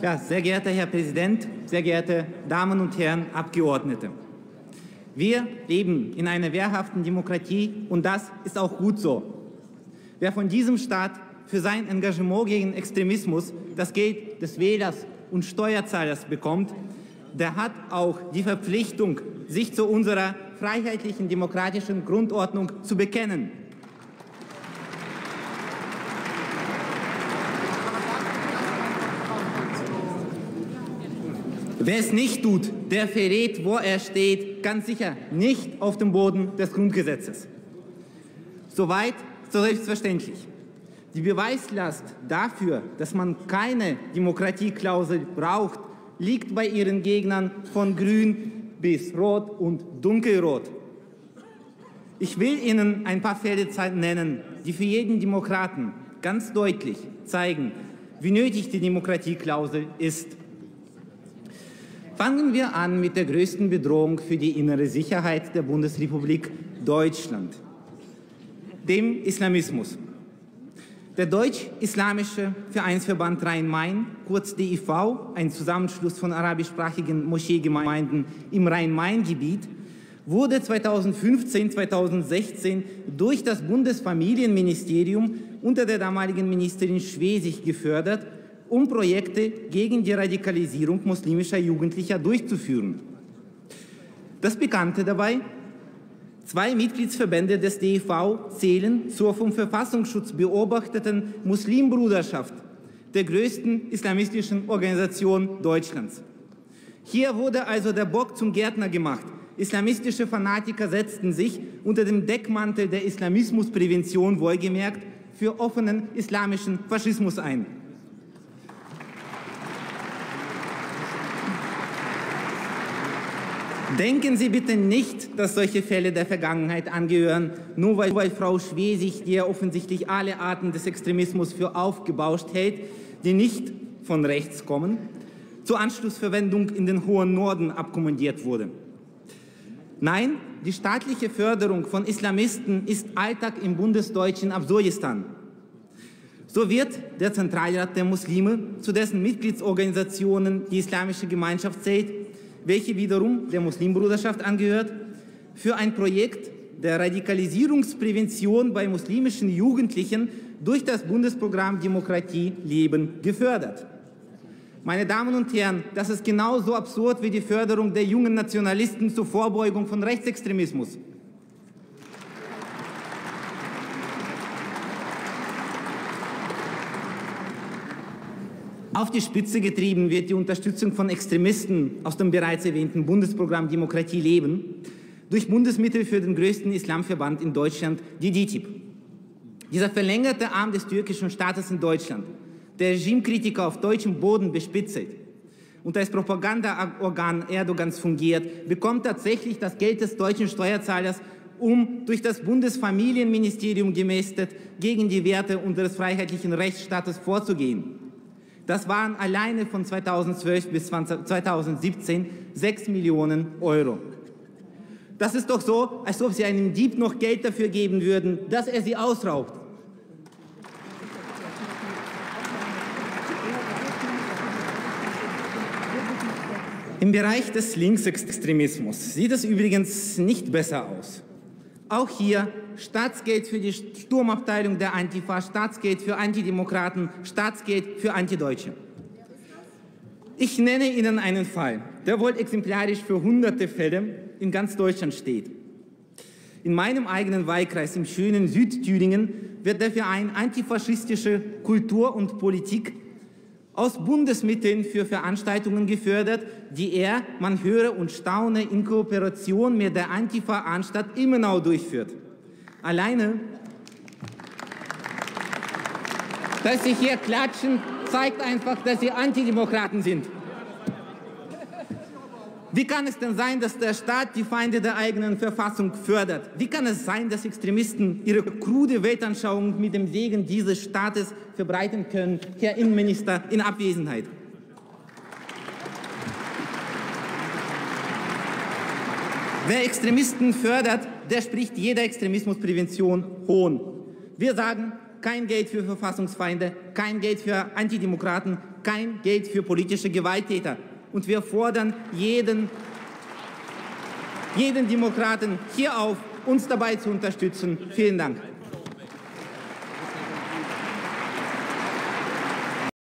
Ja, sehr geehrter Herr Präsident, sehr geehrte Damen und Herren Abgeordnete. Wir leben in einer wehrhaften Demokratie und das ist auch gut so. Wer von diesem Staat für sein Engagement gegen Extremismus das Geld des Wählers und Steuerzahlers bekommt, der hat auch die Verpflichtung, sich zu unserer freiheitlichen demokratischen Grundordnung zu bekennen. Wer es nicht tut, der verrät, wo er steht, ganz sicher nicht auf dem Boden des Grundgesetzes. Soweit so selbstverständlich. Die Beweislast dafür, dass man keine Demokratieklausel braucht, liegt bei ihren Gegnern von grün bis rot und dunkelrot. Ich will Ihnen ein paar Fälle nennen, die für jeden Demokraten ganz deutlich zeigen, wie nötig die Demokratieklausel ist. Fangen wir an mit der größten Bedrohung für die innere Sicherheit der Bundesrepublik Deutschland, dem Islamismus. Der Deutsch-Islamische Vereinsverband Rhein-Main, kurz DIV, ein Zusammenschluss von arabischsprachigen Moscheegemeinden im Rhein-Main-Gebiet, wurde 2015-2016 durch das Bundesfamilienministerium unter der damaligen Ministerin Schwesig gefördert um Projekte gegen die Radikalisierung muslimischer Jugendlicher durchzuführen. Das Bekannte dabei, zwei Mitgliedsverbände des DEV zählen zur vom Verfassungsschutz beobachteten Muslimbruderschaft, der größten islamistischen Organisation Deutschlands. Hier wurde also der Bock zum Gärtner gemacht. Islamistische Fanatiker setzten sich unter dem Deckmantel der Islamismusprävention wohlgemerkt für offenen islamischen Faschismus ein. Denken Sie bitte nicht, dass solche Fälle der Vergangenheit angehören, nur weil, weil Frau Schwesig, ja offensichtlich alle Arten des Extremismus für aufgebauscht hält, die nicht von rechts kommen, zur Anschlussverwendung in den hohen Norden abkommandiert wurde. Nein, die staatliche Förderung von Islamisten ist Alltag im bundesdeutschen Absurdistan. So wird der Zentralrat der Muslime, zu dessen Mitgliedsorganisationen die Islamische Gemeinschaft zählt, welche wiederum der Muslimbruderschaft angehört, für ein Projekt der Radikalisierungsprävention bei muslimischen Jugendlichen durch das Bundesprogramm Demokratie Leben gefördert. Meine Damen und Herren, das ist genauso absurd wie die Förderung der jungen Nationalisten zur Vorbeugung von Rechtsextremismus. Auf die Spitze getrieben wird die Unterstützung von Extremisten aus dem bereits erwähnten Bundesprogramm Demokratie leben durch Bundesmittel für den größten Islamverband in Deutschland, die DITIB. Dieser verlängerte Arm des türkischen Staates in Deutschland, der Regimekritiker auf deutschem Boden bespitzelt und als Propagandaorgan Erdogans fungiert, bekommt tatsächlich das Geld des deutschen Steuerzahlers, um durch das Bundesfamilienministerium gemästet gegen die Werte unseres freiheitlichen Rechtsstaates vorzugehen. Das waren alleine von 2012 bis 2017 6 Millionen Euro. Das ist doch so, als ob Sie einem Dieb noch Geld dafür geben würden, dass er Sie ausraubt. Im Bereich des Linksextremismus sieht es übrigens nicht besser aus. Auch hier Staatsgeld für die Sturmabteilung der Antifa, Staatsgeld für Antidemokraten, Staatsgeld für Antideutsche. Ich nenne Ihnen einen Fall, der wohl exemplarisch für hunderte Fälle in ganz Deutschland steht. In meinem eigenen Wahlkreis im schönen Südthüringen wird der Verein Antifaschistische Kultur und Politik aus Bundesmitteln für Veranstaltungen gefördert, die er, man höre und staune, in Kooperation mit der Antifa-Anstalt Immenau durchführt. Alleine, dass Sie hier klatschen, zeigt einfach, dass Sie Antidemokraten sind. Wie kann es denn sein, dass der Staat die Feinde der eigenen Verfassung fördert? Wie kann es sein, dass Extremisten ihre krude Weltanschauung mit dem Segen dieses Staates verbreiten können, Herr Innenminister, in Abwesenheit? Wer Extremisten fördert, der spricht jeder Extremismusprävention hohn. Wir sagen, kein Geld für Verfassungsfeinde, kein Geld für Antidemokraten, kein Geld für politische Gewalttäter. Und wir fordern jeden, jeden Demokraten hier auf, uns dabei zu unterstützen. Vielen Dank.